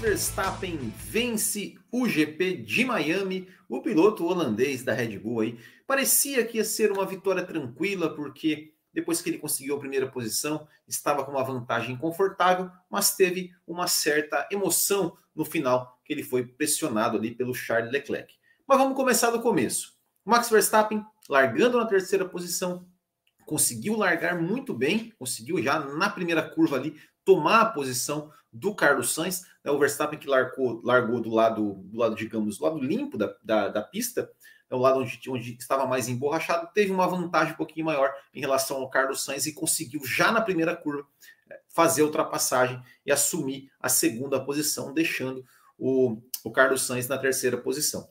Verstappen vence o GP de Miami. O piloto holandês da Red Bull aí parecia que ia ser uma vitória tranquila, porque depois que ele conseguiu a primeira posição, estava com uma vantagem confortável, mas teve uma certa emoção no final, que ele foi pressionado ali pelo Charles Leclerc. Mas vamos começar do começo. Max Verstappen largando na terceira posição, conseguiu largar muito bem, conseguiu já na primeira curva ali tomar a posição do Carlos Sainz, né, o Verstappen que largou, largou do lado, do lado, digamos, do lado limpo da, da, da pista, é o lado onde, onde, estava mais emborrachado, teve uma vantagem um pouquinho maior em relação ao Carlos Sainz e conseguiu já na primeira curva é, fazer a ultrapassagem e assumir a segunda posição, deixando o, o Carlos Sainz na terceira posição.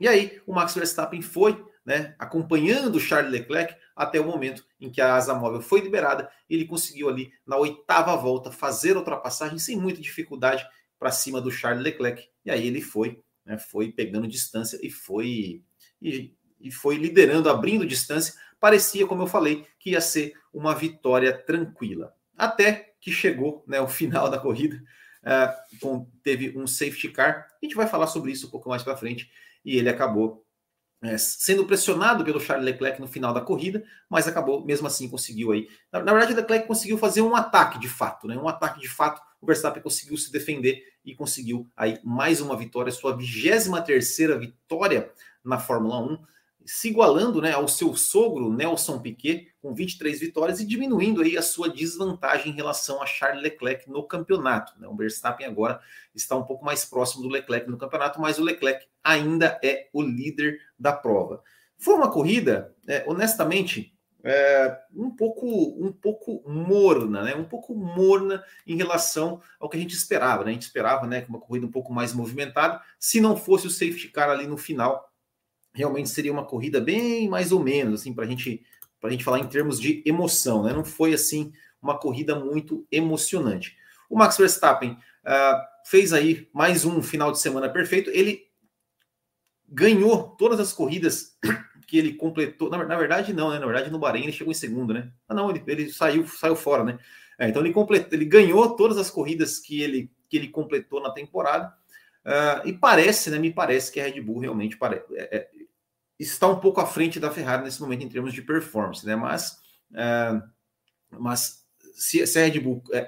E aí o Max Verstappen foi, né, acompanhando Charles Leclerc até o momento em que a asa móvel foi liberada, ele conseguiu ali na oitava volta fazer a ultrapassagem sem muita dificuldade para cima do Charles Leclerc. E aí ele foi, né, foi pegando distância e foi e, e foi liderando, abrindo distância. Parecia, como eu falei, que ia ser uma vitória tranquila. Até que chegou né, o final da corrida, uh, com, teve um safety car. A gente vai falar sobre isso um pouco mais para frente. E ele acabou é, sendo pressionado pelo Charles Leclerc no final da corrida, mas acabou, mesmo assim, conseguiu aí. Na, na verdade, Leclerc conseguiu fazer um ataque de fato, né? Um ataque de fato. O Verstappen conseguiu se defender e conseguiu aí mais uma vitória, sua 23 terceira vitória na Fórmula 1 se igualando né, ao seu sogro Nelson Piquet com 23 vitórias e diminuindo aí a sua desvantagem em relação a Charles Leclerc no campeonato. Né? O Verstappen agora está um pouco mais próximo do Leclerc no campeonato, mas o Leclerc ainda é o líder da prova. Foi uma corrida, é, honestamente, é, um pouco um pouco morna, né? Um pouco morna em relação ao que a gente esperava, né? A gente esperava, né, uma corrida um pouco mais movimentada, se não fosse o safety car ali no final realmente seria uma corrida bem mais ou menos, assim, para gente, a gente falar em termos de emoção, né? Não foi, assim, uma corrida muito emocionante. O Max Verstappen uh, fez aí mais um final de semana perfeito. Ele ganhou todas as corridas que ele completou. Na, na, verdade, não, né? Na verdade, no Bahrein ele chegou em segundo, né? Ah, não, ele, ele saiu, saiu fora, né? É, então ele completou, ele ganhou todas as corridas que ele, que ele completou na temporada. Uh, e parece, né? Me parece que a Red Bull realmente parece, é, é, está um pouco à frente da Ferrari nesse momento em termos de performance, né? Mas, uh, mas se, se, a Red Bull uh,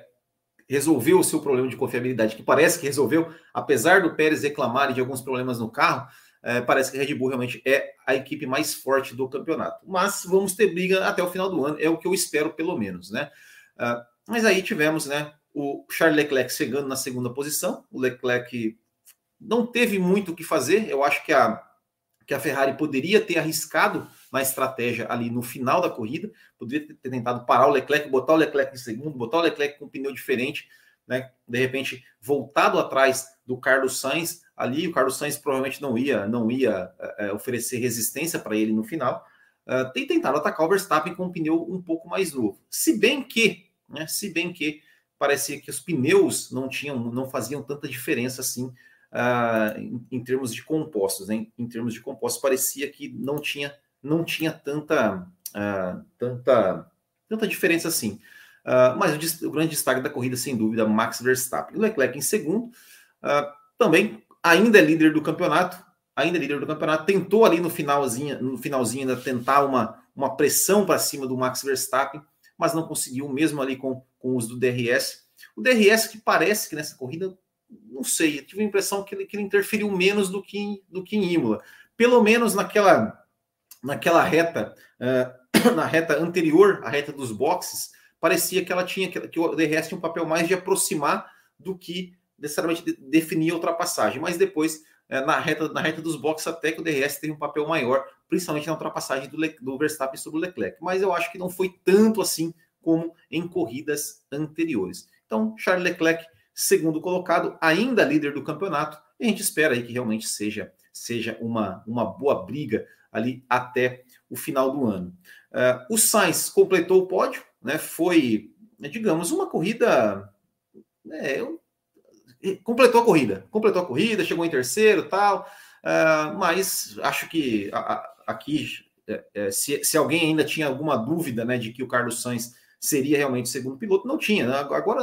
resolveu o seu problema de confiabilidade, que parece que resolveu, apesar do Pérez reclamar de alguns problemas no carro, uh, parece que a Red Bull realmente é a equipe mais forte do campeonato. Mas vamos ter briga até o final do ano, é o que eu espero, pelo menos, né? mas aí tivemos, né? O Charles Leclerc chegando na segunda posição, o Leclerc não teve muito o que fazer, eu acho que a que a Ferrari poderia ter arriscado na estratégia ali no final da corrida, poderia ter tentado parar o Leclerc, botar o Leclerc em segundo, botar o Leclerc com um pneu diferente, né? De repente voltado atrás do Carlos Sainz ali, o Carlos Sainz provavelmente não ia não ia é, oferecer resistência para ele no final. Uh, tem tentado atacar o Verstappen com um pneu um pouco mais novo. Se bem que, né, se bem que parecia que os pneus não tinham, não faziam tanta diferença assim uh, em, em, termos de compostos, né? em, termos de compostos, parecia que não tinha, não tinha tanta, uh, tanta, tanta diferença assim. Uh, mas o, o, grande destaque da corrida, sem dúvida, Max Verstappen. Leclerc em segundo, também ainda é líder do campeonato, ainda é líder do campeonato, tentou ali no finalzinho, no finalzinho ainda tentar uma, uma pressão para cima do Max Verstappen, mas não conseguiu, mesmo ali com, com o uso do DRS. O DRS que parece que nessa corrida não sei, eu tive a impressão que ele, que ele interferiu menos do que, do que em Imola. Pelo menos naquela, naquela reta, uh, na reta anterior à reta dos boxes, parecia que ela tinha que, que o DRS tinha um papel mais de aproximar do que necessariamente de, definir a ultrapassagem. Mas depois, uh, na, reta, na reta dos boxes, até que o DRS teve um papel maior, principalmente na ultrapassagem do, Le, do Verstappen sobre o Leclerc. Mas eu acho que não foi tanto assim como em corridas anteriores. Então, Charles Leclerc segundo colocado, ainda líder do campeonato. E a gente espera aí que realmente seja, seja uma, uma boa briga ali até o final do ano. Uh, o Sainz completou o pódio, né? Foi, digamos, uma corrida. É, completou a corrida, completou a corrida, chegou em terceiro tal. Uh, mas acho que a, a, aqui, é, é, se, se alguém ainda tinha alguma dúvida né, de que o Carlos Sainz seria realmente o segundo piloto. Não tinha, né? agora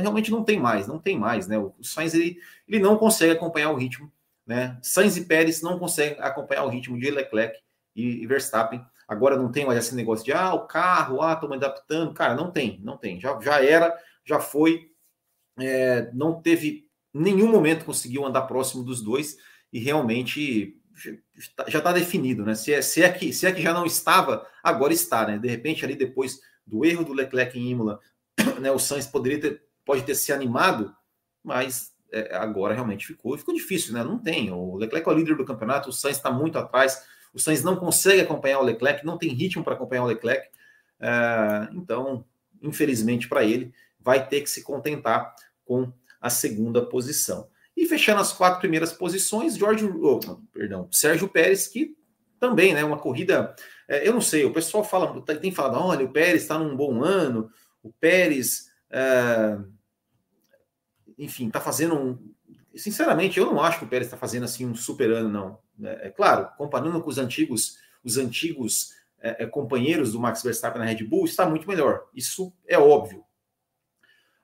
realmente não tem mais, não tem mais, né? O Sainz ele, ele não consegue acompanhar o ritmo, né? Sainz e Pérez não conseguem acompanhar o ritmo de Leclerc e, e Verstappen. Agora não tem mais esse negócio de ah, o carro, ah, me adaptando. Cara, não tem, não tem. Já, já era, já foi. É, não teve nenhum momento conseguiu andar próximo dos dois e realmente já está definido, né? Se é, se, é que, se é que já não estava, agora está, né? De repente, ali depois do erro do Leclerc em Imola, né, o Sainz poderia ter, pode ter se animado, mas é, agora realmente ficou, ficou difícil, né? Não tem. O Leclerc é o líder do campeonato, o Sainz está muito atrás, o Sainz não consegue acompanhar o Leclerc, não tem ritmo para acompanhar o Leclerc. É, então, infelizmente para ele, vai ter que se contentar com a segunda posição. E fechando as quatro primeiras posições, George, oh, perdão, Sérgio Pérez, que também, né, uma corrida, é, eu não sei, o pessoal fala, tem falado, olha, o Pérez está num bom ano, o Pérez, é, enfim, está fazendo um, sinceramente, eu não acho que o Pérez está fazendo assim um super ano, não. É, é, claro, comparando com os antigos, os antigos é, é, companheiros do Max Verstappen na Red Bull, está muito melhor. Isso é óbvio.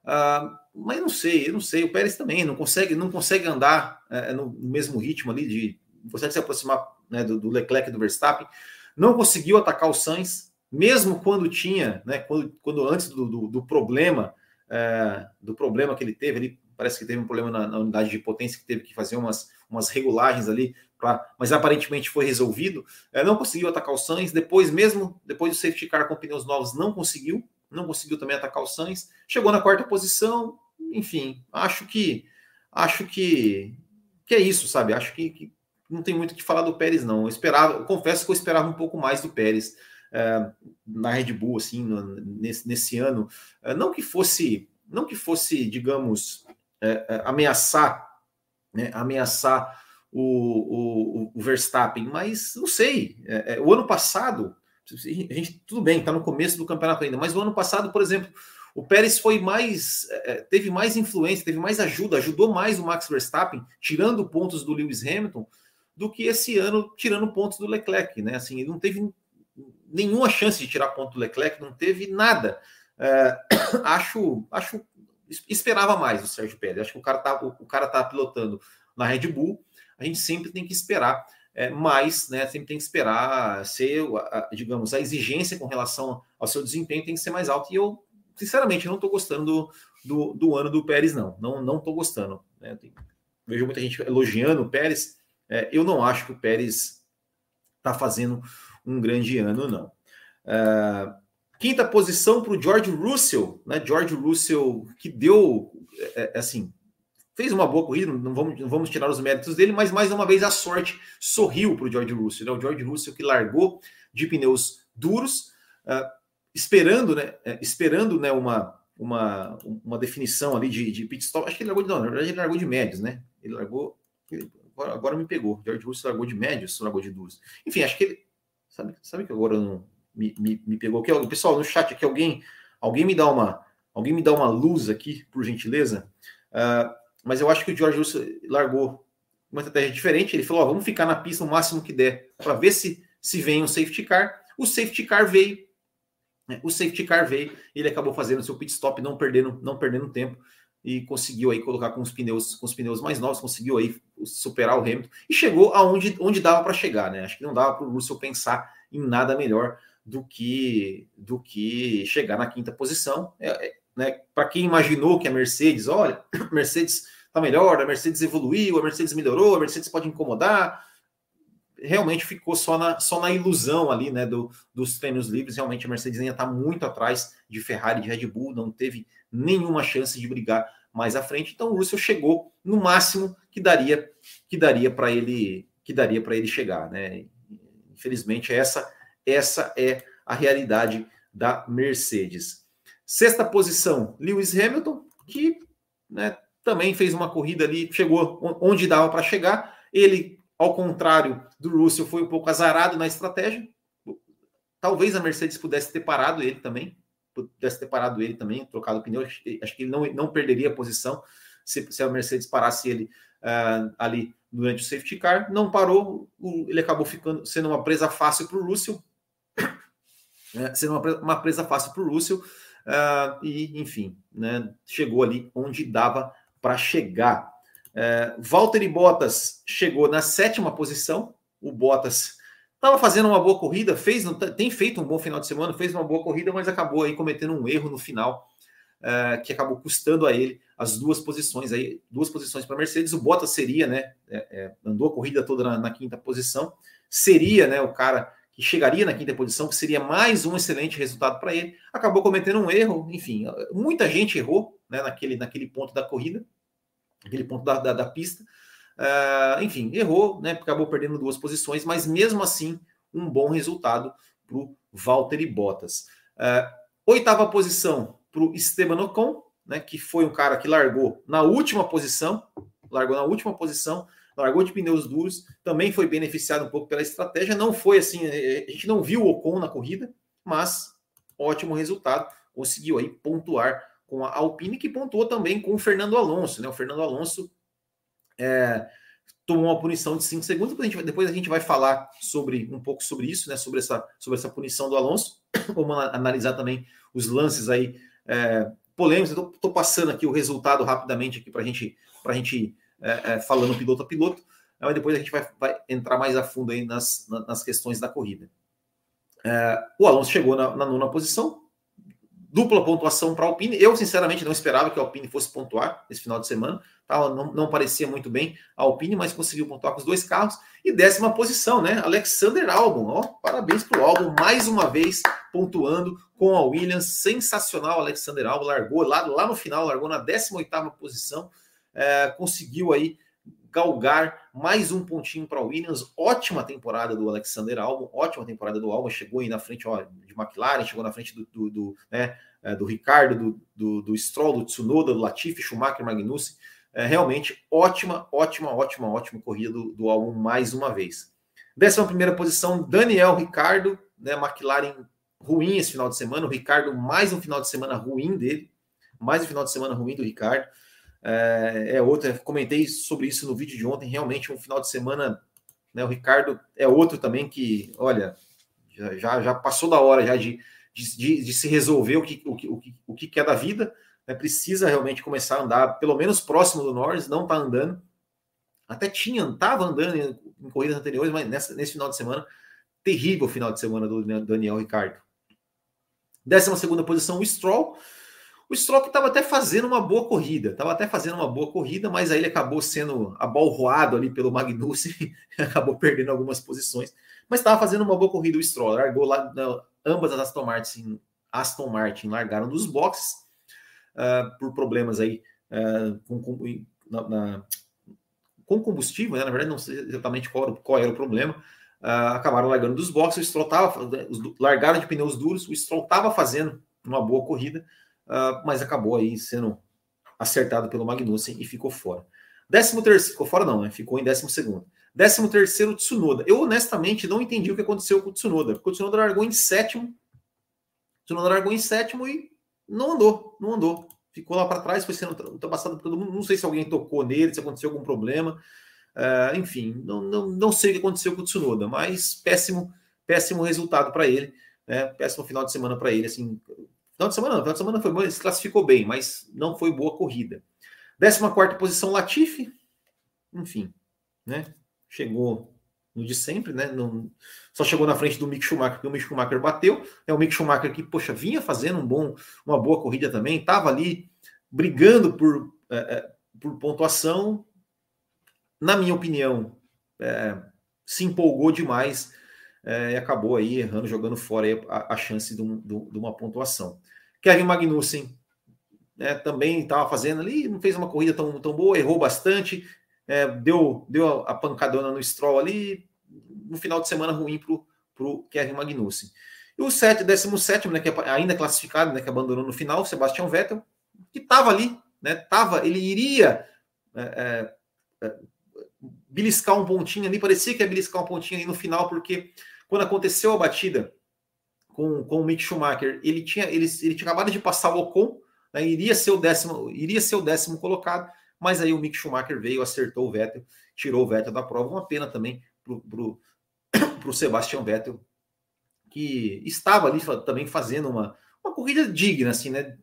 Ah, mas não sei, eu não sei. O Pérez também não consegue, não consegue andar é, no mesmo ritmo ali de consegue se aproximar né, do, do, Leclerc e do Verstappen. Não conseguiu atacar o Sainz, mesmo quando tinha, né, quando, quando antes do, do, do problema, é, do problema que ele teve ali, parece que teve um problema na, na, unidade de potência que teve que fazer umas, umas regulagens ali, pra, mas aparentemente foi resolvido. É, não conseguiu atacar o Sainz. Depois, mesmo depois do safety car com pneus novos, não conseguiu, não conseguiu também atacar o Sainz. Chegou na quarta posição, enfim, acho que acho que, que é isso, sabe? Acho que, que não tem muito o que falar do Pérez, não. Eu esperava, eu confesso que eu esperava um pouco mais do Pérez é, na Red Bull, assim, no, nesse, nesse ano. É, não que fosse, não que fosse, digamos, é, ameaçar, né, ameaçar o, o, o, Verstappen, mas não sei. o ano passado, a gente tudo bem, está no começo do campeonato ainda, mas o ano passado, por exemplo, o Pérez foi mais, é, é, teve mais influência, teve mais ajuda, ajudou mais o Max Verstappen, tirando pontos do Lewis Hamilton, do que esse ano tirando pontos do Leclerc, né? Assim, ele não teve nenhuma chance de tirar ponto do Leclerc, não teve nada. É, acho, acho, esperava mais o Sérgio Pérez. Acho que o cara tá, o, cara tá pilotando na Red Bull. A gente sempre tem que esperar é, mas né, sempre tem que esperar ser, a, digamos, a exigência com relação ao seu desempenho tem que ser mais alta. E eu sinceramente, não estou gostando do, do, do, ano do Pérez, não. Não não estou gostando. Né? Tem, vejo muita gente elogiando o Pérez. É, eu não acho que o Pérez está fazendo um grande ano, não. É, quinta posição para o George Russell, né? George Russell que deu, é, é, assim, fez uma boa corrida, não vamos, não vamos tirar os méritos dele, mas mais uma vez a sorte sorriu para o George Russell. Né? O George Russell que largou de pneus duros, uh, esperando, né, esperando, né, uma, uma, uma definição ali de, de pit stop. Acho que ele largou de, não, na verdade ele largou de médios, né? Ele largou, agora, agora me pegou. George Russell largou de médios, largou de duros. Enfim, acho que ele, sabe, sabe que agora não me, me, me pegou aqui, pessoal no chat aqui, alguém, alguém me dá uma, alguém me dá uma luz aqui, por gentileza. Uh, mas eu acho que o George Russell largou uma estratégia diferente. Ele falou: ó, vamos ficar na pista o máximo que der para ver se se vem um safety car. O safety car veio, né? O safety car veio, ele acabou fazendo seu pit stop, não perdendo, não perdendo tempo e conseguiu aí colocar com os pneus, com os pneus mais novos, conseguiu aí superar o Hamilton e chegou aonde onde dava para chegar, né? Acho que não dava para o Russell pensar em nada melhor do que do que chegar na quinta posição, é, é, né? Para quem imaginou que a Mercedes, olha, a Mercedes tá melhor, a Mercedes evoluiu, a Mercedes melhorou, a Mercedes pode incomodar, realmente ficou só na, só na ilusão ali, né, do, dos treinos livres. Realmente a Mercedes ainda está muito atrás de Ferrari, de Red Bull, não teve nenhuma chance de brigar mais à frente. Então o Russell chegou no máximo que daria que daria para ele que daria para ele chegar, né? Infelizmente essa essa é a realidade da Mercedes. Sexta posição, Lewis Hamilton, que né, também fez uma corrida ali, chegou onde dava para chegar. Ele ao contrário do Russell, foi um pouco azarado na estratégia. Talvez a Mercedes pudesse ter parado ele também, pudesse ter parado ele também, trocado o pneu. Acho que ele não, não perderia a posição se, se a Mercedes parasse ele uh, ali durante o safety car. Não parou, o, ele acabou ficando sendo uma presa fácil para o Russell. Sendo uma, uma presa fácil para o Russell. uh, e, enfim, né, chegou ali onde dava para chegar. Uh, Valtteri Bottas chegou na sétima posição. O Bottas estava fazendo uma boa corrida, fez, tem feito um bom final de semana, fez uma boa corrida, mas acabou aí cometendo um erro no final uh, que acabou custando a ele as duas posições aí, duas posições para Mercedes. O Bottas seria, né? É, é, andou a corrida toda na, na, quinta posição, seria, né, o cara que chegaria na quinta posição, que seria mais um excelente resultado para ele. Acabou cometendo um erro, enfim, muita gente errou né, naquele, naquele ponto da corrida, aquele ponto da, da, da pista. Uh, enfim, errou, né? Acabou perdendo duas posições, mas mesmo assim, um bom resultado para o Valtteri Bottas. Uh, oitava posição para o Esteban Ocon, né? Que foi um cara que largou na última posição, largou na última posição, largou de pneus duros, também foi beneficiado um pouco pela estratégia. Não foi assim, é, é, a gente não viu o Ocon na corrida, mas ótimo resultado, conseguiu aí pontuar com a Alpine, que pontuou também com o Fernando Alonso, né? O Fernando Alonso é, tomou uma punição de 5 segundos, depois a, gente, depois a gente vai falar sobre um pouco sobre isso, né? Sobre essa, sobre essa punição do Alonso. Vamos analisar também os lances aí é, polêmicos. Estou passando aqui o resultado rapidamente aqui para gente, a gente é, é, falando piloto a piloto, mas depois a gente vai, vai entrar mais a fundo aí nas, nas questões da corrida. É, o Alonso chegou na, na nona posição, dupla pontuação para a Alpine. Eu, sinceramente, não esperava que a Alpine fosse pontuar esse final de semana. Tá? Não, não, parecia muito bem a Alpine, mas conseguiu pontuar com os dois carros. E décima posição, né? Alexander Albon. Ó, parabéns para o Albon, mais uma vez pontuando com a Williams. Sensacional, Alexander Albon. Largou lá, lá no final, largou na 18 posição é, conseguiu aí galgar mais um pontinho para o Williams. Ótima temporada do Alexander Albon, ótima temporada do Albon. Chegou aí na frente ó, de McLaren, chegou na frente do, do, do, né, é, do Ricardo, do, do, do, Stroll, do Tsunoda, do Latifi, Schumacher, Magnussen. É, realmente ótima, ótima, ótima, ótima corrida do, do Albon mais uma vez. Décima primeira posição, Daniel Ricardo, né, McLaren ruim esse final de semana. O Ricardo, mais um final de semana ruim dele, mais um final de semana ruim do Ricardo é, é outra. Comentei sobre isso no vídeo de ontem. Realmente, um final de semana. Né, o Ricardo é outro também que, olha, já, já passou da hora já de, de, de se resolver o que, o, que, o, que, o que quer da vida. Né, precisa realmente começar a andar, pelo menos próximo do Norris, não está andando. Até tinha, estava andando em, em, corridas anteriores, mas nessa, nesse final de semana, terrível final de semana do Daniel Ricardo. Décima segunda posição, o Stroll. O Stroll estava até fazendo uma boa corrida, estava até fazendo uma boa corrida, mas aí ele acabou sendo abalroado ali pelo Magnussen, acabou perdendo algumas posições, mas estava fazendo uma boa corrida o Stroll, largou lá, ambas as Aston Martin, Aston Martin largaram dos boxes uh, por problemas aí uh, com, com, na, na, com combustível, né? na verdade não sei exatamente qual, qual era o problema, uh, acabaram largando dos boxes, o Stroll estava, largaram de pneus duros, o Stroll estava fazendo uma boa corrida, uh, mas acabou aí sendo acertado pelo Magnussen e ficou fora. Décimo terceiro, ficou fora não, né? Ficou em décimo segundo. Décimo terceiro, Tsunoda. Eu honestamente não entendi o que aconteceu com o Tsunoda, porque o Tsunoda largou em sétimo. O Tsunoda largou em sétimo e não andou, não andou. Ficou lá para trás, foi sendo ultrapassado por todo mundo. Não sei se alguém tocou nele, se aconteceu algum problema. Uh, enfim, não, não, não sei o que aconteceu com o Tsunoda, mas péssimo, péssimo resultado para ele, né? Péssimo final de semana para ele. Assim, Final de semana, não, final de semana foi se classificou bem, mas não foi boa corrida. 14 posição, Latifi. Enfim, né? Chegou no de sempre, né? Não, só chegou na frente do Mick Schumacher, que o Mick Schumacher bateu. É o Mick Schumacher que, poxa, vinha fazendo um bom, uma boa corrida também, estava ali brigando por, é, é, por pontuação. Na minha opinião, é, se empolgou demais é, e acabou aí errando, jogando fora a, a, chance de, um, de, uma pontuação. Kevin Magnussen né, também estava fazendo ali, não fez uma corrida tão, tão boa, errou bastante, é, deu, deu a pancadona no Stroll ali, no final de semana ruim para o Kevin Magnussen. E o 7, 17, né, que é ainda classificado, né, que abandonou no final, Sebastian Vettel, que estava ali, né, tava, ele iria é, é, é, beliscar um pontinho ali, parecia que ia beliscar um pontinho ali no final, porque quando aconteceu a batida com, com o Mick Schumacher, ele tinha, ele, ele tinha acabado de passar o Ocon, né, iria, ser o décimo, iria ser o décimo colocado, mas aí o Mick Schumacher veio, acertou o Vettel, tirou o Vettel da prova. Uma pena também para o Sebastian Vettel, que estava ali também fazendo uma, uma corrida digna, assim, né?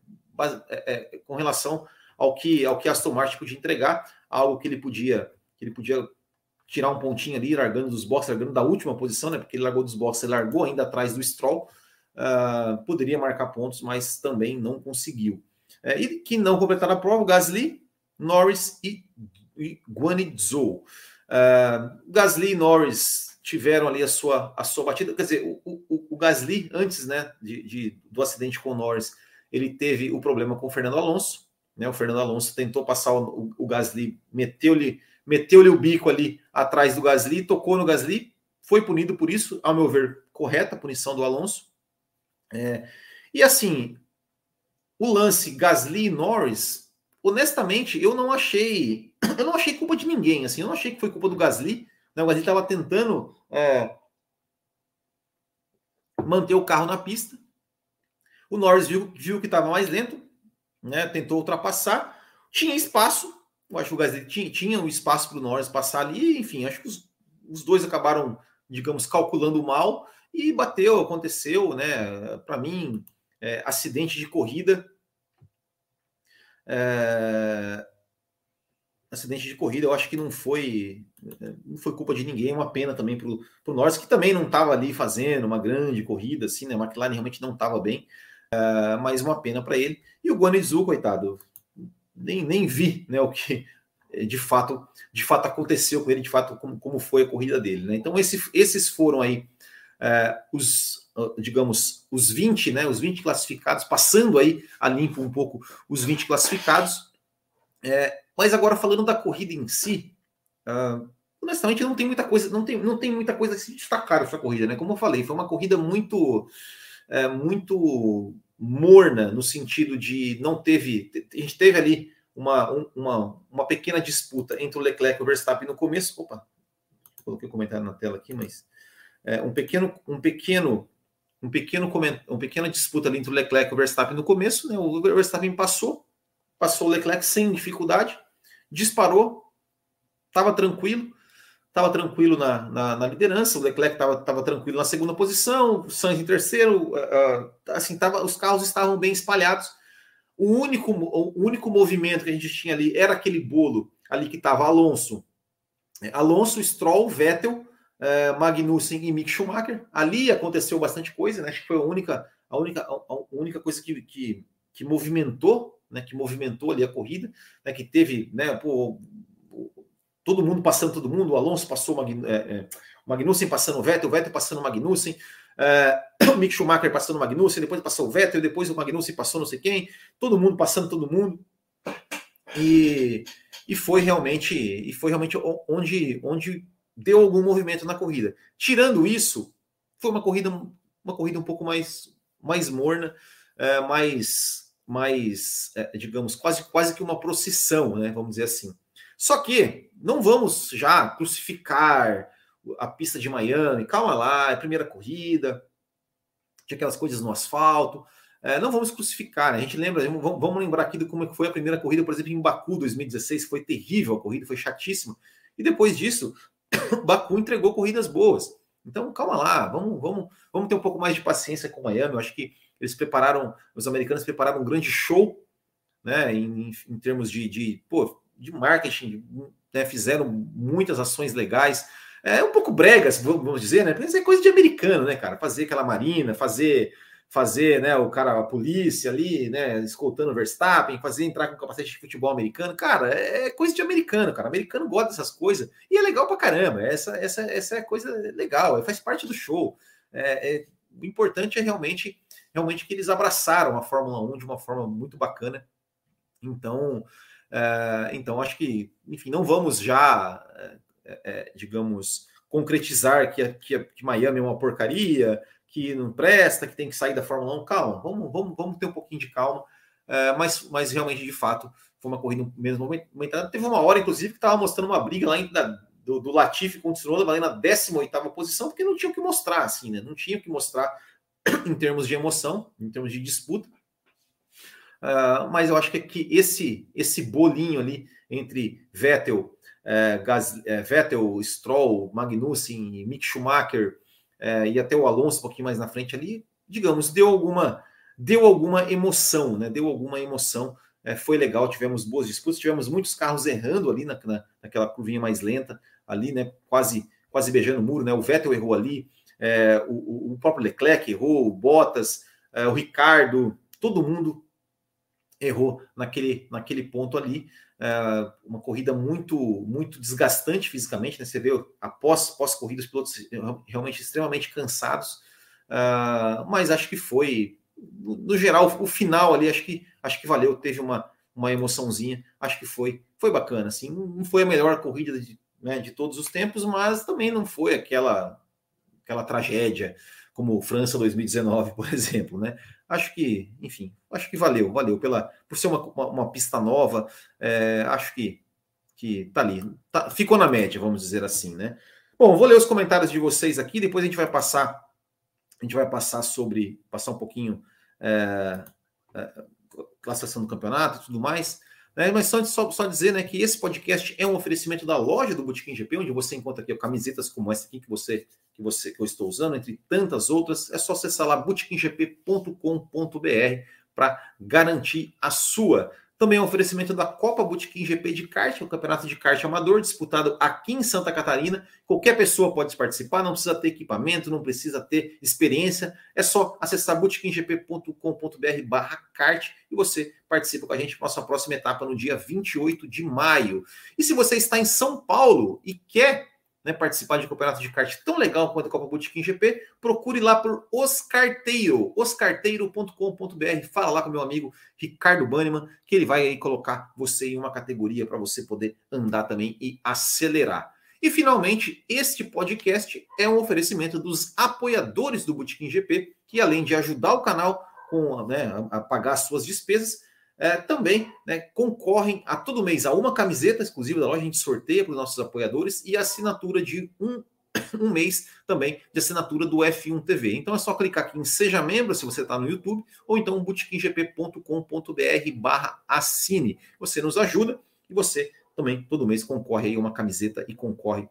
É, é, com relação ao que ao que Aston Martin podia entregar, algo que ele podia que ele podia tirar um pontinho ali, largando dos boxes, largando da última posição, né? Porque ele largou dos boxes, ele largou ainda atrás do Stroll, uh, poderia marcar pontos, mas também não conseguiu. É, e que não completaram a prova, Gasly, Norris e, e Guanizhou. Uh, Gasly e Norris tiveram ali a sua, a sua batida. Quer dizer, o, o, o Gasly, antes né, de, de, do acidente com o Norris, ele teve o problema com o Fernando Alonso. Né? O Fernando Alonso tentou passar o, o Gasly, meteu-lhe meteu-lhe o bico ali atrás do Gasly, tocou no Gasly, foi punido por isso, ao meu ver, correta a punição do Alonso. É, e assim, o lance Gasly e Norris, honestamente, eu não achei, eu não achei culpa de ninguém, assim, eu não achei que foi culpa do Gasly, né? o Gasly estava tentando é, manter o carro na pista, o Norris viu, viu que estava mais lento, né? tentou ultrapassar, tinha espaço, eu acho que o Gasly tinha, tinha um espaço para o Norris passar ali, enfim, acho que os, os dois acabaram, digamos, calculando mal e bateu, aconteceu, né? Para mim, é, acidente de corrida. É, acidente de corrida, eu acho que não foi não foi culpa de ninguém, é uma pena também para o Norris, que também não estava ali fazendo uma grande corrida, assim, né? A McLaren realmente não estava bem, é, mas uma pena para ele. E o Guanizu, coitado, nem, nem vi né, o que eh, de fato de fato aconteceu com ele, de fato como, como foi a corrida dele. Né? Então esse, esses foram aí é, os digamos os 20, né, os 20 classificados, passando aí a limpo um pouco os 20 classificados. É, mas agora falando da corrida em si, uh, honestamente não tem muita coisa, não tem, não tem muita coisa a se destacar essa corrida, né? Como eu falei, foi uma corrida muito é, muito morna no sentido de não teve. A gente teve ali uma, uma, uma pequena disputa entre o Leclerc e o Verstappen no começo. Opa, coloquei o um comentário na tela aqui, mas é, um pequeno, um pequeno, um pequeno uma pequena disputa ali entre o Leclerc e o Verstappen no começo. Né? O Verstappen passou, passou o Leclerc sem dificuldade, disparou, estava tranquilo estava tranquilo na, na, na, liderança, o Leclerc estava tranquilo na segunda posição, o Sainz em terceiro, uh, assim, tava, os carros estavam bem espalhados. O único, o único movimento que a gente tinha ali era aquele bolo ali que estava Alonso, é, Alonso, Stroll, Vettel, uh, Magnussen e Mick Schumacher. Ali aconteceu bastante coisa, né? Acho que foi a única, a única, a única coisa que, que, que movimentou, né? Que movimentou ali a corrida, né? Que teve, né? Pô, todo mundo passando todo mundo, o Alonso passou o é, é, Magnussen passando o Vettel, o Vettel passando o Magnussen, é, o Mick Schumacher passando o Magnussen, depois passou o Vettel, depois o Magnussen passou não sei quem, todo mundo passando todo mundo. E, e foi realmente e foi realmente onde, onde deu algum movimento na corrida. Tirando isso, foi uma corrida uma corrida um pouco mais mais morna, é, mais mais é, digamos quase quase que uma procissão, né? Vamos dizer assim. Só que não vamos já crucificar a pista de Miami. Calma lá, é a primeira corrida, tinha aquelas coisas no asfalto. É, não vamos crucificar, né? a gente lembra, vamos, lembrar aqui de como é foi a primeira corrida, por exemplo, em Baku 2016, foi terrível a corrida, foi chatíssima. E depois disso, Baku entregou corridas boas. Então, calma lá, vamos, vamos, vamos ter um pouco mais de paciência com Miami. Eu acho que eles prepararam, os americanos prepararam um grande show, né? Em, em termos de, de pô, de marketing, né, fizeram muitas ações legais. É um pouco bregas, vamos dizer, né? Porque é coisa de americano, né, cara? Fazer aquela marina, fazer fazer, né, o cara, a polícia ali, né, escoltando o Verstappen, fazer entrar com capacete de futebol americano, cara, é coisa de americano, cara. Americano gosta dessas coisas e é legal pra caramba. Essa, essa, essa é coisa legal, faz parte do show. É, é, o importante é realmente, realmente que eles abraçaram a Fórmula 1 de uma forma muito bacana. Então, é, então, acho que, enfim, não vamos já, é, é, digamos, concretizar que, que, que, Miami é uma porcaria, que não presta, que tem que sair da Fórmula 1. Calma, vamos, vamos, vamos ter um pouquinho de calma. mas, mas realmente, de fato, foi uma corrida mesmo momentada. Teve uma hora, inclusive, que estava mostrando uma briga lá ainda do, do Latifi com o Tsunoda, valendo na 18 posição, porque não tinha o que mostrar, assim, né? Não tinha o que mostrar em termos de emoção, em termos de disputa. Uh, mas eu acho que, que esse, esse bolinho ali entre Vettel, uh, Gas, uh, Vettel, Stroll, Magnussen, Mick Schumacher uh, e até o Alonso um pouquinho mais na frente ali, digamos, deu alguma deu alguma emoção, né? Deu alguma emoção. Foi legal, tivemos boas disputas, tivemos muitos carros errando ali na, na, naquela curvinha mais lenta, ali, né? Quase, quase beijando o muro, né? O Vettel errou ali, o, o, próprio Leclerc errou, o Bottas, o Ricardo, todo mundo errou naquele, naquele ponto ali. É, uma corrida muito muito desgastante fisicamente, né? Você vê após pós corrida os pilotos realmente extremamente cansados, uh, mas acho que foi no, no, geral o final ali acho que acho que valeu, teve uma uma emoçãozinha, acho que foi foi bacana, assim, não foi a melhor corrida de, né, de todos os tempos, mas também não foi aquela aquela tragédia como França 2019, por exemplo, né? Acho que, enfim, acho que valeu, valeu pela por ser uma, uma, uma pista nova, é, acho que que tá ali, tá, ficou na média, vamos dizer assim, né? Bom, vou ler os comentários de vocês aqui, depois a gente vai passar, a gente vai passar sobre, passar um pouquinho é, é, classificação do campeonato e tudo mais. Né? Mas só, só, só dizer né, que esse podcast é um oferecimento da loja do Botequim GP, onde você encontra aqui camisetas como essa aqui que você que você que eu estou usando, entre tantas outras. É só acessar lá botequimgp.com.br para garantir a sua. Também é um oferecimento da Copa Botequim GP de kart, o campeonato de kart amador disputado aqui em Santa Catarina. Qualquer pessoa pode participar, não precisa ter equipamento, não precisa ter experiência. É só acessar botequimgp.com.br barra kart e você participa com a gente para nossa próxima etapa no dia 28 de maio. E se você está em São Paulo e quer né, participar de um campeonato de kart tão legal quanto a Copa Botequim GP, procure lá por Oscarteiro, oscarteiro.com.br. Fala lá com meu amigo Ricardo Banniman, que ele vai aí colocar você em uma categoria para você poder andar também e acelerar. E finalmente, este podcast é um oferecimento dos apoiadores do Botequim GP, que além de ajudar o canal com, né, a pagar as suas despesas, é, também né, concorrem a todo mês a uma camiseta exclusiva da loja, a gente sorteia para os nossos apoiadores e a assinatura de um, um mês também de assinatura do F1 TV. Então é só clicar aqui em Seja Membro se você está no YouTube, ou então botequimgp.com.br barra assine. Você nos ajuda e você também todo mês concorre a uma camiseta e concorre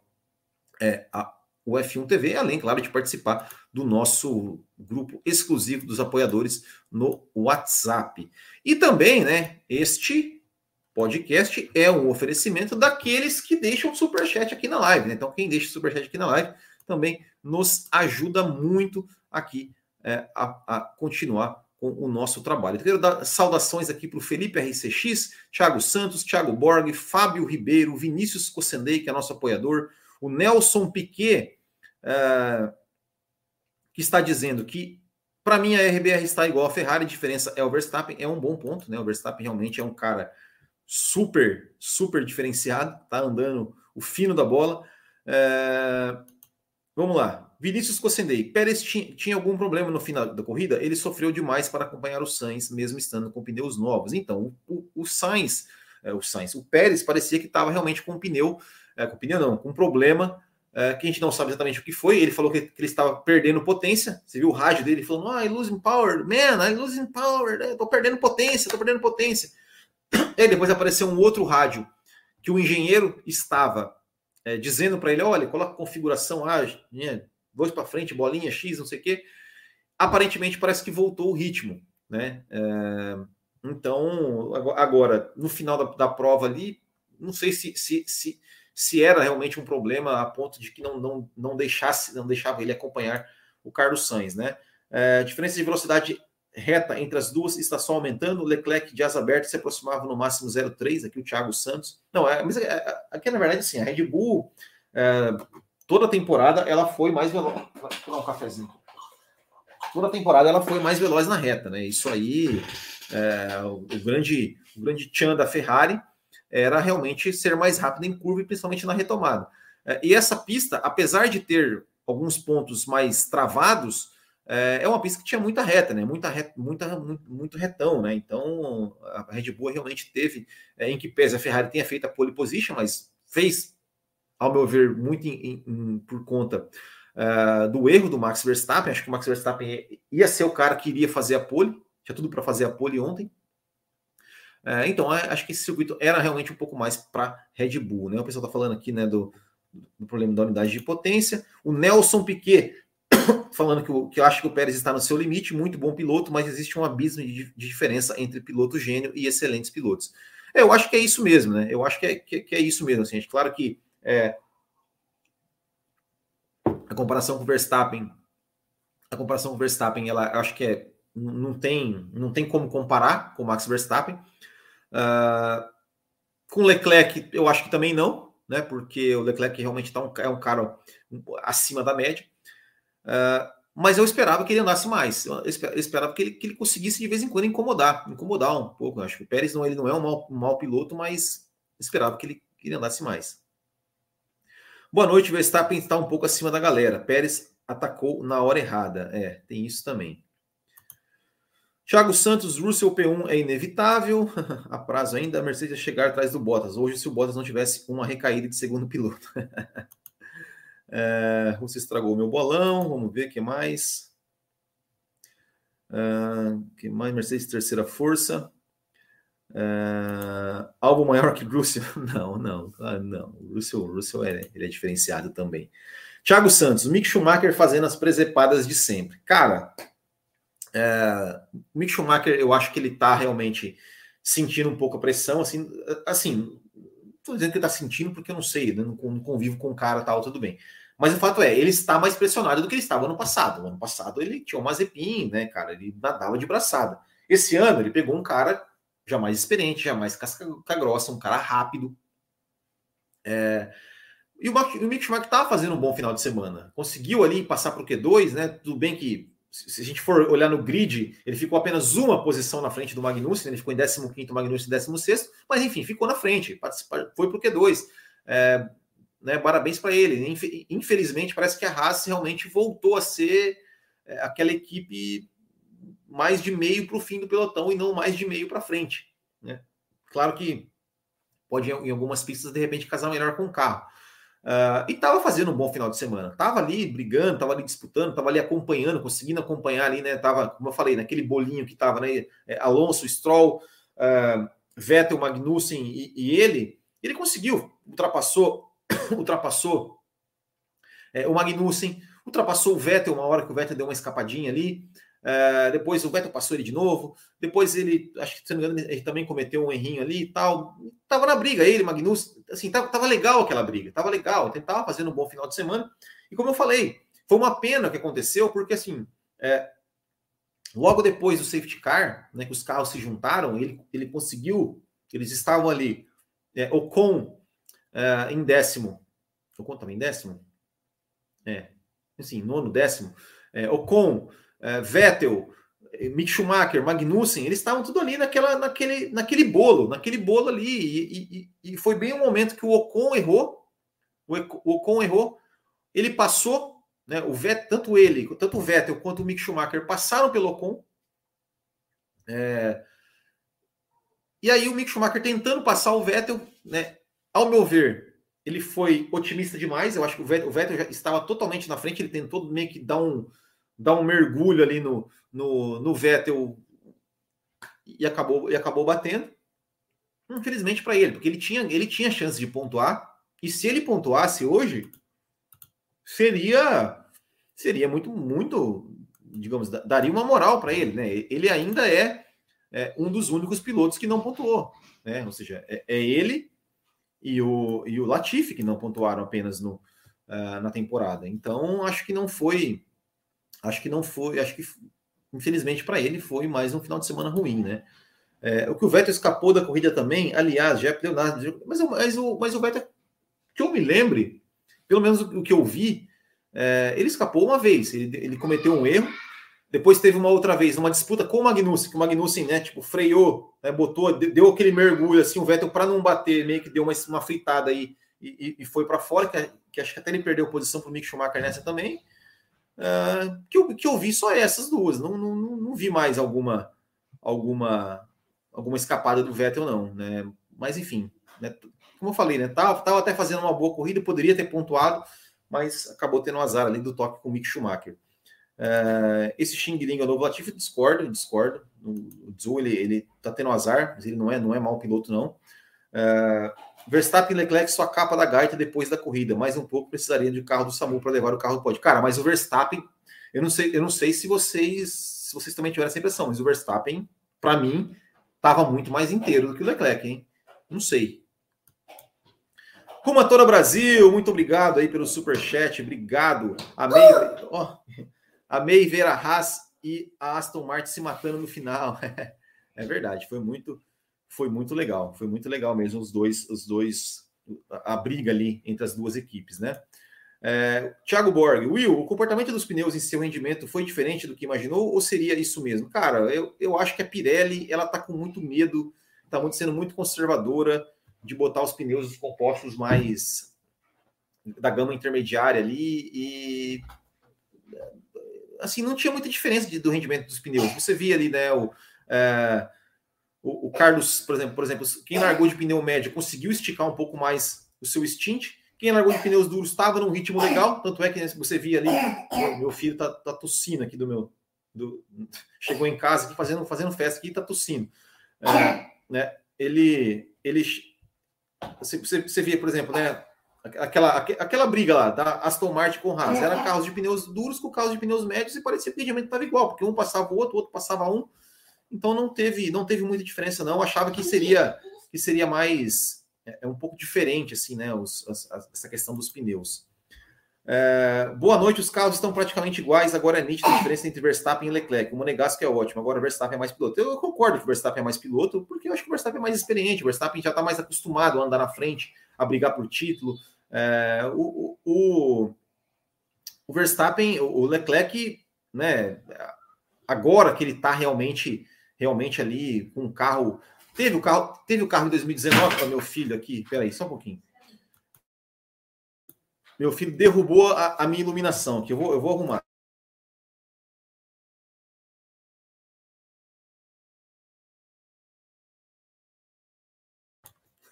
é, a o F1 TV, além, claro, de participar do nosso grupo exclusivo dos apoiadores no WhatsApp. E também, né, este podcast é um oferecimento daqueles que deixam superchat aqui na live. Né? Então, quem deixa superchat aqui na live também nos ajuda muito aqui é, a, a, continuar com o nosso trabalho. Quero dar saudações aqui para o Felipe RCX, Thiago Santos, Thiago Borg, Fábio Ribeiro, Vinícius Cossendei, que é nosso apoiador, o Nelson Piquet, uh, que está dizendo que, para mim, a RBR está igual a Ferrari, a diferença é o Verstappen, é um bom ponto, né? O Verstappen realmente é um cara super, super diferenciado, tá andando o fino da bola. Uh, vamos lá. Vinícius Cossendei. Pérez tinha, tinha, algum problema no final da corrida? Ele sofreu demais para acompanhar o Sainz, mesmo estando com pneus novos. Então, o, o Sainz, é, o Sainz, o Pérez parecia que estava realmente com pneu é, com pneu não, com problema é, que a gente não sabe exatamente o que foi. Ele falou que, que ele estava perdendo potência. Você viu o rádio dele falando: ah, losing power, man, I losing power, né? tô perdendo potência, tô perdendo potência. E depois apareceu um outro rádio que o engenheiro estava é, dizendo para ele: olha, coloca configuração A, né, dois para frente, bolinha X, não sei o quê. Aparentemente parece que voltou o ritmo, né? É, então, agora, no final da, da prova ali, não sei se, se, se se era realmente um problema a ponto de que não, não, não deixasse, não deixava ele acompanhar o Carlos Sainz, né? É, diferença de velocidade reta entre as duas está só aumentando. Leclerc de asa aberta se aproximava no máximo 0,3. Aqui o Thiago Santos. Não, é, mas é, é, aqui na verdade, assim, a Red Bull, é, toda temporada, ela foi mais veloz. Vou tomar um cafezinho. Toda temporada ela foi mais veloz na reta, né? Isso aí, é, o, o, grande, o grande tchan da Ferrari era realmente ser mais rápido em curva e principalmente na retomada. É, e essa pista, apesar de ter alguns pontos mais travados, é, é uma pista que tinha muita reta, né? Muita, reta, muita muito, retão, né? Então a Red Bull realmente teve, é, em que pese a Ferrari tenha feito a pole position, mas fez, ao meu ver, muito em, em, por conta uh, do erro do Max Verstappen. Acho que o Max Verstappen ia ser o cara que iria fazer a pole, tinha tudo para fazer a pole ontem. É, então, acho que esse circuito era realmente um pouco mais para Red Bull. Né? O pessoal está falando aqui né, do, do, problema da unidade de potência. O Nelson Piquet falando que, o, que eu acho que o Pérez está no seu limite, muito bom piloto, mas existe um abismo de, de diferença entre piloto gênio e excelentes pilotos. É, eu acho que é isso mesmo, né? Eu acho que é, que, que é isso mesmo. Assim, claro que é, a comparação com o Verstappen, a comparação com o Verstappen, ela acho que é, não tem, não tem como comparar com o Max Verstappen. Uh, com o Leclerc, eu acho que também não, né? Porque o Leclerc realmente tá um, é um cara acima da média. Uh, mas eu esperava que ele andasse mais. Eu esperava que ele, que ele conseguisse de vez em quando incomodar, incomodar um pouco. Eu acho que o Pérez não, ele não é um mau, um mau piloto, mas esperava que ele, que ele andasse mais. Boa noite, Verstappen está um pouco acima da galera. Pérez atacou na hora errada. É, tem isso também. Thiago Santos, Russell P1 é inevitável. A prazo ainda, a Mercedes chegar atrás do Bottas. Hoje, se o Bottas não tivesse uma recaída de segundo piloto. é, você estragou meu bolão. Vamos ver o que mais. Uh, que mais? Mercedes, terceira força. Uh, algo maior que Russell? Não, não, não. Russell, Russell é, ele é diferenciado também. Thiago Santos, Mick Schumacher fazendo as presepadas de sempre. Cara, é, o Mick Schumacher, eu acho que ele está realmente sentindo um pouco a pressão, assim, assim, estou dizendo que ele está sentindo porque eu não sei, não, não convivo com o cara tal, tudo bem. Mas o fato é, ele está mais pressionado do que ele estava ano passado. No ano passado ele tinha o Mazepin, né, cara, ele nadava de braçada. Esse ano ele pegou um cara já mais experiente, já mais casca grossa, um cara rápido. É, e o, o Mick Schumacher estava fazendo um bom final de semana. Conseguiu ali passar para o Q2, né? Tudo bem que se a gente for olhar no grid, ele ficou apenas uma posição na frente do Magnussen, ele ficou em 15º, Magnussen em 16 mas enfim, ficou na frente, foi para o Q2. É, né, parabéns para ele. Infelizmente, parece que a Haas realmente voltou a ser é, aquela equipe mais de meio para o fim do pelotão e não mais de meio para frente. Né? Claro que pode, em algumas pistas, de repente, casar melhor com o carro. Uh, e estava fazendo um bom final de semana. Estava ali brigando, estava ali disputando, estava ali acompanhando, conseguindo acompanhar ali, né? Tava, como eu falei, naquele bolinho que estava, né? É, Alonso, Stroll, uh, Vettel, Magnussen e, e, ele, ele conseguiu, ultrapassou, ultrapassou é, o Magnussen, ultrapassou o Vettel uma hora que o Vettel deu uma escapadinha ali. Uh, depois o Vettel passou ele de novo. Depois ele, acho que se não me engano, ele também cometeu um errinho ali e tal. Tava na briga, ele, Magnus. Assim, tava, tava legal aquela briga, tava legal. Ele tava fazendo um bom final de semana. E como eu falei, foi uma pena que aconteceu, porque assim, é, logo depois do safety car, né, que os carros se juntaram, ele, ele conseguiu, eles estavam ali, é, Ocon é, em décimo. Ocon também em décimo? É, assim, nono, décimo. É, Ocon é, Vettel, Mick Schumacher, Magnussen, eles estavam tudo ali naquela, naquele, naquele bolo, naquele bolo ali. E, e, e foi bem o momento que o Ocon errou. O, Ocon errou, ele passou, né? O Vettel, tanto ele, tanto o Vettel quanto o Mick Schumacher passaram pelo Ocon. É, e aí o Mick Schumacher tentando passar o Vettel, né? Ao meu ver, ele foi otimista demais. Eu acho que o Vettel, o Vettel já estava totalmente na frente. Ele tentou meio que dar um, dar um mergulho ali no, no, no Vettel e acabou, e acabou batendo. Infelizmente para ele, porque ele tinha, ele tinha chance de pontuar. E se ele pontuasse hoje, seria seria muito, muito, digamos, daria uma moral para ele, né? Ele ainda é, é, um dos únicos pilotos que não pontuou, né? Ou seja, é, é, ele e o, e o Latifi que não pontuaram apenas no, uh, na temporada. Então, acho que não foi acho que não foi, acho que infelizmente para ele foi mais um final de semana ruim, né? É, o que o Vettel escapou da corrida também, aliás, já Leonardo, mas, mas, o, mas o Vettel, que eu me lembre, pelo menos o, que eu vi, é, ele escapou uma vez, ele, ele cometeu um erro, depois teve uma outra vez, numa disputa com o Magnussen, que o Magnussen, né, tipo, freou, né, botou, deu aquele mergulho, assim, o Vettel, para não bater, meio que deu uma, uma fritada aí e, e, e foi para fora, que, que, acho que até ele perdeu posição para o Mick Schumacher nessa também. Uh, que, eu, que eu vi só essas duas, não, não, não vi mais alguma alguma alguma escapada do Vettel, não, né? Mas enfim, né? como eu falei, né? Tava, tava até fazendo uma boa corrida, poderia ter pontuado, mas acabou tendo um azar ali do toque com o Mick Schumacher. Uh, esse Xing Ling é o novo Latifi, discordo, discordo. O Zhou, ele, ele tá tendo azar, mas ele não é, não é mau piloto, não. Uh, Verstappen e Leclerc só capa da gaita depois da corrida. Mais um pouco precisaria de carro do SAMU para levar o carro do pódio. Cara, mas o Verstappen, Eu não sei, eu não sei se vocês, se vocês também tiveram essa impressão, mas o Verstappen, para mim, estava muito mais inteiro do que o Leclerc, hein? Não sei. Rumatora Brasil, muito obrigado aí pelo super chat, obrigado. Amei, amei ver a Haas e a Aston Martin se matando no final. é verdade, foi muito, foi muito legal, foi muito legal mesmo os dois, os dois, a briga ali entre as duas equipes, né? É, Thiago Borg, Will, o comportamento dos pneus em seu rendimento foi diferente do que imaginou ou seria isso mesmo? Cara, eu, eu acho que a Pirelli ela tá com muito medo, tá muito, sendo muito conservadora de botar os pneus os compostos mais da gama intermediária ali e assim não tinha muita diferença de, do rendimento dos pneus. Você via ali, né, o, é, o, o, Carlos, por exemplo, por exemplo, quem largou de pneu médio conseguiu esticar um pouco mais o seu stint quem largou de pneus duros estava num ritmo legal, tanto é que você via ali, meu filho tá, tá tossindo aqui do meu. Do, chegou em casa aqui fazendo, fazendo festa aqui e tá tossindo. É, né, ele. ele você, você, via, por exemplo, né, aquela, aquela briga lá da Aston Martin com Haas. Era carros de pneus duros com carros de pneus médios e parecia que o rendimento estava igual, porque um passava o outro, o outro passava um. Então não teve, não teve muita diferença, não. Eu achava que seria, que seria mais é, é um pouco diferente, assim, né? Os, as, as, essa questão dos pneus. É, boa noite, os carros estão praticamente iguais. Agora é nítida a diferença entre Verstappen e Leclerc. O Monegasco é ótimo, agora o Verstappen é mais piloto. Eu concordo que o Verstappen é mais piloto, porque eu acho que o Verstappen é mais experiente. O Verstappen já está mais acostumado a andar na frente, a brigar por título. É, o, o, o, Verstappen, o Leclerc, né? Agora que ele está realmente, realmente ali com um carro Teve o carro, teve o carro em 2019 para meu filho aqui. Peraí, só um pouquinho. Meu filho derrubou a, a minha iluminação, que eu vou, eu vou arrumar.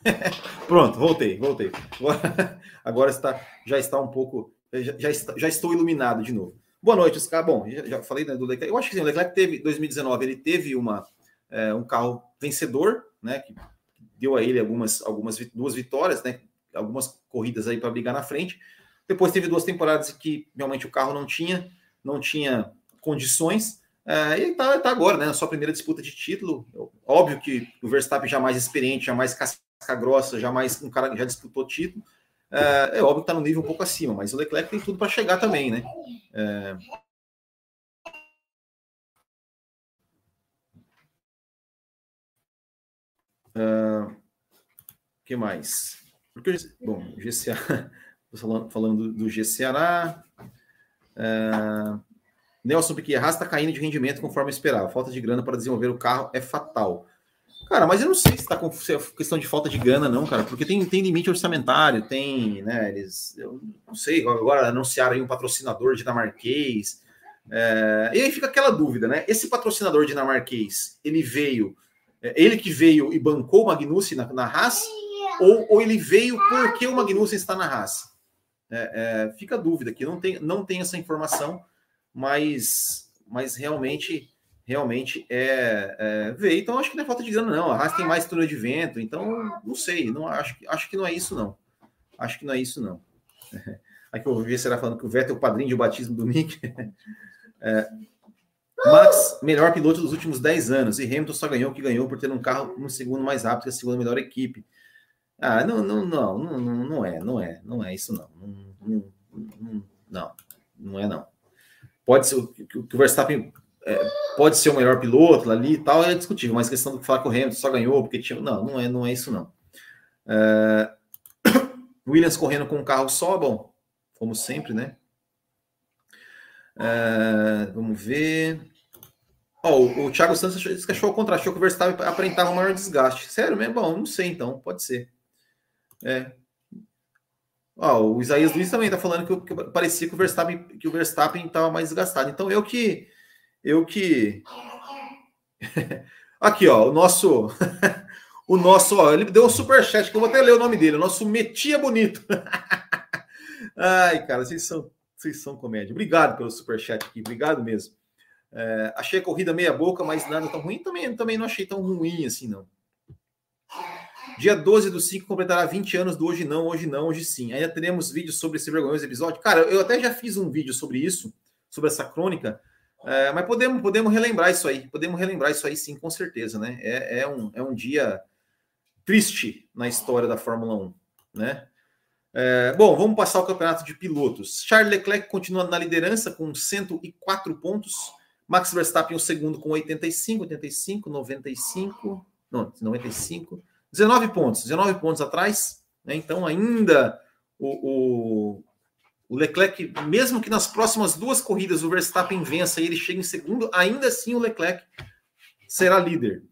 Pronto, voltei, voltei. Agora, agora está, já está um pouco, já, já, está, já estou iluminado de novo. Boa noite, Oscar. Bom, já, já falei né, do Leclerc. Eu acho que sim, o Leclerc teve 2019, ele teve uma é, um carro vencedor, né? Que deu a ele algumas, algumas duas vitórias, né? Algumas corridas aí para brigar na frente. Depois teve duas temporadas que realmente o carro não tinha, não tinha condições. É, e está tá agora, né? Sua primeira disputa de título. Óbvio que o Verstappen já mais experiente, já mais casca grossa, já mais um cara que já disputou título. É, é óbvio que está no nível um pouco acima, mas o Leclerc tem tudo para chegar também, né? É, Uh, que mais? Porque, bom, GCA, falando, falando do, GCA. Uh, Nelson Piquet está caindo de rendimento conforme esperava. Falta de grana para desenvolver o carro é fatal. Cara, mas eu não sei se está com se é questão de falta de grana, não, cara, porque tem, tem limite orçamentário, tem, né, eles, eu não sei, agora anunciaram aí um patrocinador dinamarquês, é, e aí fica aquela dúvida, né, esse patrocinador dinamarquês, ele veio é, ele que veio e bancou o Magnussen na, na Haas, ou, ou ele veio porque o Magnussen está na Haas? É, é, fica a dúvida aqui, não tem, não tem essa informação, mas, mas realmente realmente é, é veio. Então acho que não é falta de grana, não. A Haas tem mais túnel de vento, então não sei, não acho, acho que não é isso, não. Acho que não é isso, não. Aqui eu ouvi será falando que o Vettel é o padrinho de batismo do Mick. É, Max, melhor piloto dos últimos 10 anos. E Hamilton só ganhou o que ganhou por ter um carro um segundo mais rápido que a segunda melhor equipe. Ah, não, não, não, não, não é, não é, não é isso não. Não, não, não, não é não. Pode ser que o Verstappen é, pode ser o melhor piloto ali e tal, é discutível, mas questão de falar que o Hamilton só ganhou porque tinha. Não, não é, não é isso não. É... Williams correndo com um carro só, bom, como sempre, né? Uh, vamos ver. O, o Thiago Santos disse que achou o contrário, achou que o Verstappen aparentava um maior desgaste. Sério mesmo? Bom, não sei então, pode ser. É. O Isaías Luiz também está falando que, que, parecia que o Verstappen que o Verstappen estava mais desgastado. Então eu que eu que aqui ó o nosso o nosso ó, ele deu um super chat que eu vou até ler o nome dele, o nosso Metia Bonito. Ai cara, vocês são vocês são comédia. Obrigado pelo superchat aqui, obrigado mesmo. É, achei a corrida meia boca, mas nada tão ruim. Também, também não achei tão ruim assim, não. Dia 12 do 5 completará 20 anos do Hoje Não, Hoje Não, Hoje Sim. Ainda teremos vídeos sobre esse vergonhoso episódio. Cara, eu até já fiz um vídeo sobre isso, sobre essa crônica, é, mas podemos, podemos relembrar isso aí, podemos relembrar isso aí sim, com certeza, né? É, é, um, é um dia triste na história da Fórmula 1, né? É, bom, vamos passar o campeonato de pilotos. Charles Leclerc continua na liderança com 104 pontos. Max Verstappen o segundo com 85, 85, 95, não, 95, 19 pontos, 19 pontos atrás. Né? Então ainda o, o, o, Leclerc, mesmo que nas próximas duas corridas o Verstappen vença e ele chegue em segundo, ainda assim o Leclerc será líder.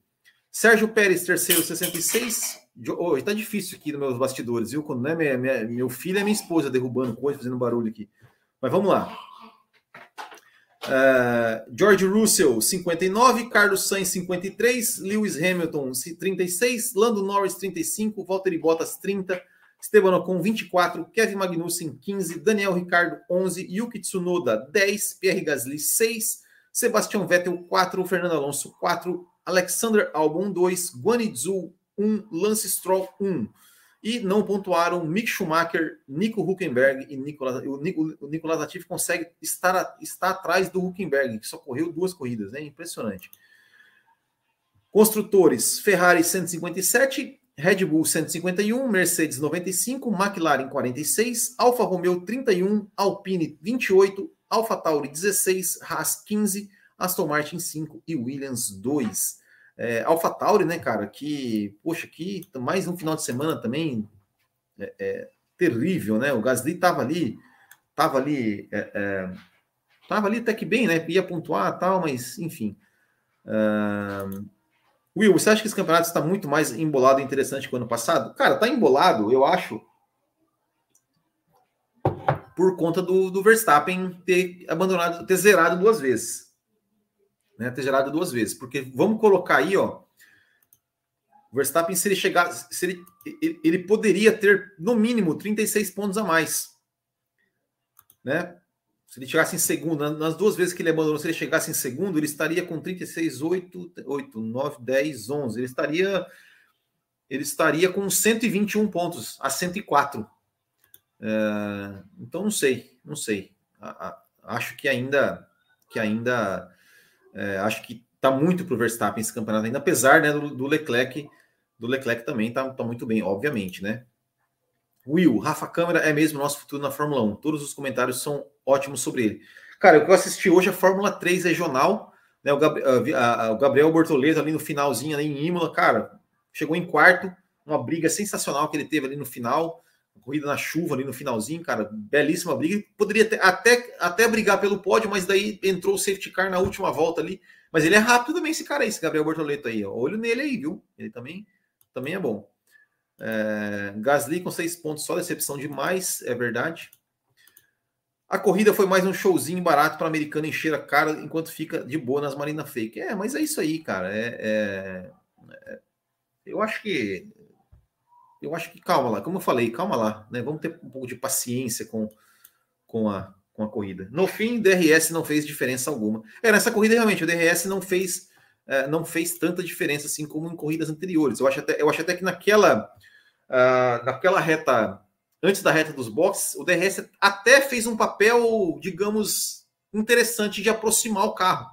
Sérgio Pérez, terceiro, 66. Oh, tá difícil aqui nos meus bastidores, viu? Quando não é minha, minha, meu filho é minha esposa derrubando coisa, fazendo barulho aqui. Mas vamos lá. Uh, George Russell, 59, Carlos Sainz, 53, Lewis Hamilton, 36, Lando Norris, 35, Valtteri Bottas, 30, Esteban Ocon, 24, Kevin Magnussen, 15, Daniel Ricardo, 11, Yuki Tsunoda, 10, Pierre Gasly, 6, Sebastian Vettel, 4, Fernando Alonso, 4, Alexander Albon, 2, Guanyu 1, Lance Stroll, 1. E não pontuaram Mick Schumacher, Nico Huckenberg e Nicolas, o, o Nicolas Latifi consegue estar, estar atrás do Huckenberg, que só correu duas corridas, né? impressionante. Construtores, Ferrari 157, Red Bull 151, Mercedes 95, McLaren 46, Alfa Romeo 31, Alpine 28, Alfa Tauri 16, Haas 15, Aston Martin 5 e Williams 2. É, Alpha Tauri, né, cara, que, poxa, que mais um final de semana também é, é, terrível, né? O Gasly tava ali, tava ali, é, é tava ali até que bem, né? Ia pontuar tal, mas enfim. Uh... Will, você acha que esse campeonato está muito mais embolado e interessante que o ano passado? Cara, tá embolado, eu acho, por conta do, do Verstappen ter abandonado, ter zerado duas vezes né, ter gerado duas vezes. Porque vamos colocar aí, ó. O Verstappen, se ele chegar, se ele, ele, ele poderia ter no mínimo 36 pontos a mais. Né? Se ele chegasse em segundo, nas duas vezes que ele abandonou, se ele chegasse em segundo, ele estaria com 36, 8, 8 9, 10, 11. Ele estaria ele estaria com 121 pontos a 104. É, então não sei, não sei. A, a, acho que ainda que ainda é, acho que está muito para o Verstappen esse campeonato ainda, apesar né, do, do, Leclerc, do Leclerc também está tá muito bem, obviamente, né? Will, Rafa Câmara é mesmo nosso futuro na Fórmula 1. Todos os comentários são ótimos sobre ele. Cara, eu assisti hoje a Fórmula 3 regional, né? O, Gab, a, a, o Gabriel Bortoleto ali no finalzinho, ali em Imola, cara, chegou em quarto, uma briga sensacional que ele teve ali no final corrida na chuva ali no finalzinho, cara, belíssima briga. Poderia ter, até, até brigar pelo pódio, mas daí entrou o safety car na última volta ali. Mas ele é rápido também, esse cara aí, esse Gabriel Bortoleto aí. Ó. Olho nele aí, viu? Ele também, também é bom. É, Gasly com seis pontos, só decepção demais, é verdade. A corrida foi mais um showzinho barato para americano encher a cara enquanto fica de boa nas Marina Fake. É, mas é isso aí, cara. É, é, é eu acho que eu acho que calma lá, como eu falei, calma lá, né? Vamos ter um pouco de paciência com, com, a, com a corrida. No fim, o DRS não fez diferença alguma. É, nessa corrida, realmente, o DRS não fez, é, não fez tanta diferença assim como em corridas anteriores. Eu acho até, eu acho até que naquela, uh, naquela reta, antes da reta dos boxes, o DRS até fez um papel, digamos, interessante de aproximar o carro.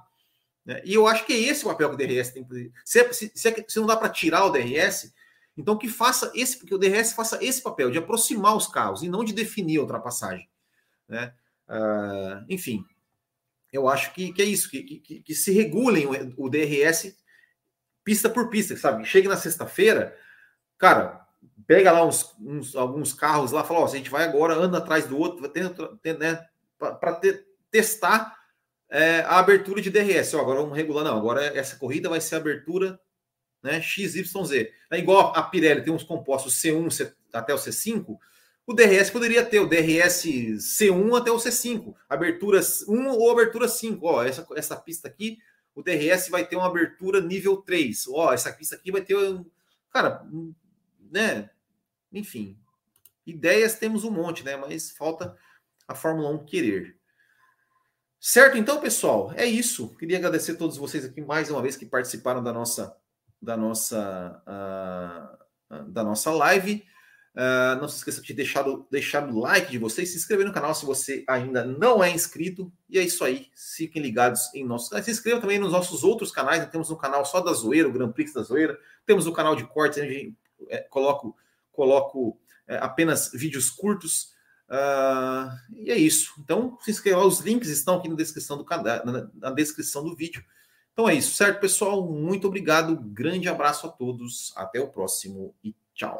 Né? E eu acho que é esse o papel que o DRS tem que é, se, se, é, se não dá para tirar o DRS então que faça esse, que o DRS faça esse papel de aproximar os carros e não de definir a ultrapassagem, né? Uh, enfim, eu acho que, que é isso, que, que, que, se regulem o, o DRS pista por pista, sabe? Chega na sexta-feira, cara, pega lá uns, uns, alguns carros lá, fala, ó, a gente vai agora, anda atrás do outro, né, para testar é, a abertura de DRS. Ó, agora vamos regular, não, agora essa corrida vai ser abertura né? XYZ. É igual a Pirelli tem uns compostos C1 até o C5, o DRS poderia ter o DRS C1 até o C5, abertura 1 ou abertura 5. Ó, essa, essa pista aqui, o DRS vai ter uma abertura nível 3. Ó, essa pista aqui vai ter. Cara, né? Enfim, ideias temos um monte, né? Mas falta a Fórmula 1 querer. Certo, então, pessoal, é isso. Queria agradecer a todos vocês aqui mais uma vez que participaram da nossa da nossa, uh, da nossa live. Uh, não se esqueça de deixar, deixar o like de vocês, se inscrever no canal se você ainda não é inscrito. E é isso aí. Fiquem ligados em nossos canais. Se inscreva também nos nossos outros canais. Temos um canal só da Zoeira, o Grand Prix da Zoeira. Temos o canal de cortes, onde é, coloco, coloco é, apenas vídeos curtos. Uh, e é isso. Então, se inscreva. Os links estão aqui na descrição do canal, na, na descrição do vídeo. Então é isso, certo, pessoal? Muito obrigado. Grande abraço a todos. Até o próximo e tchau.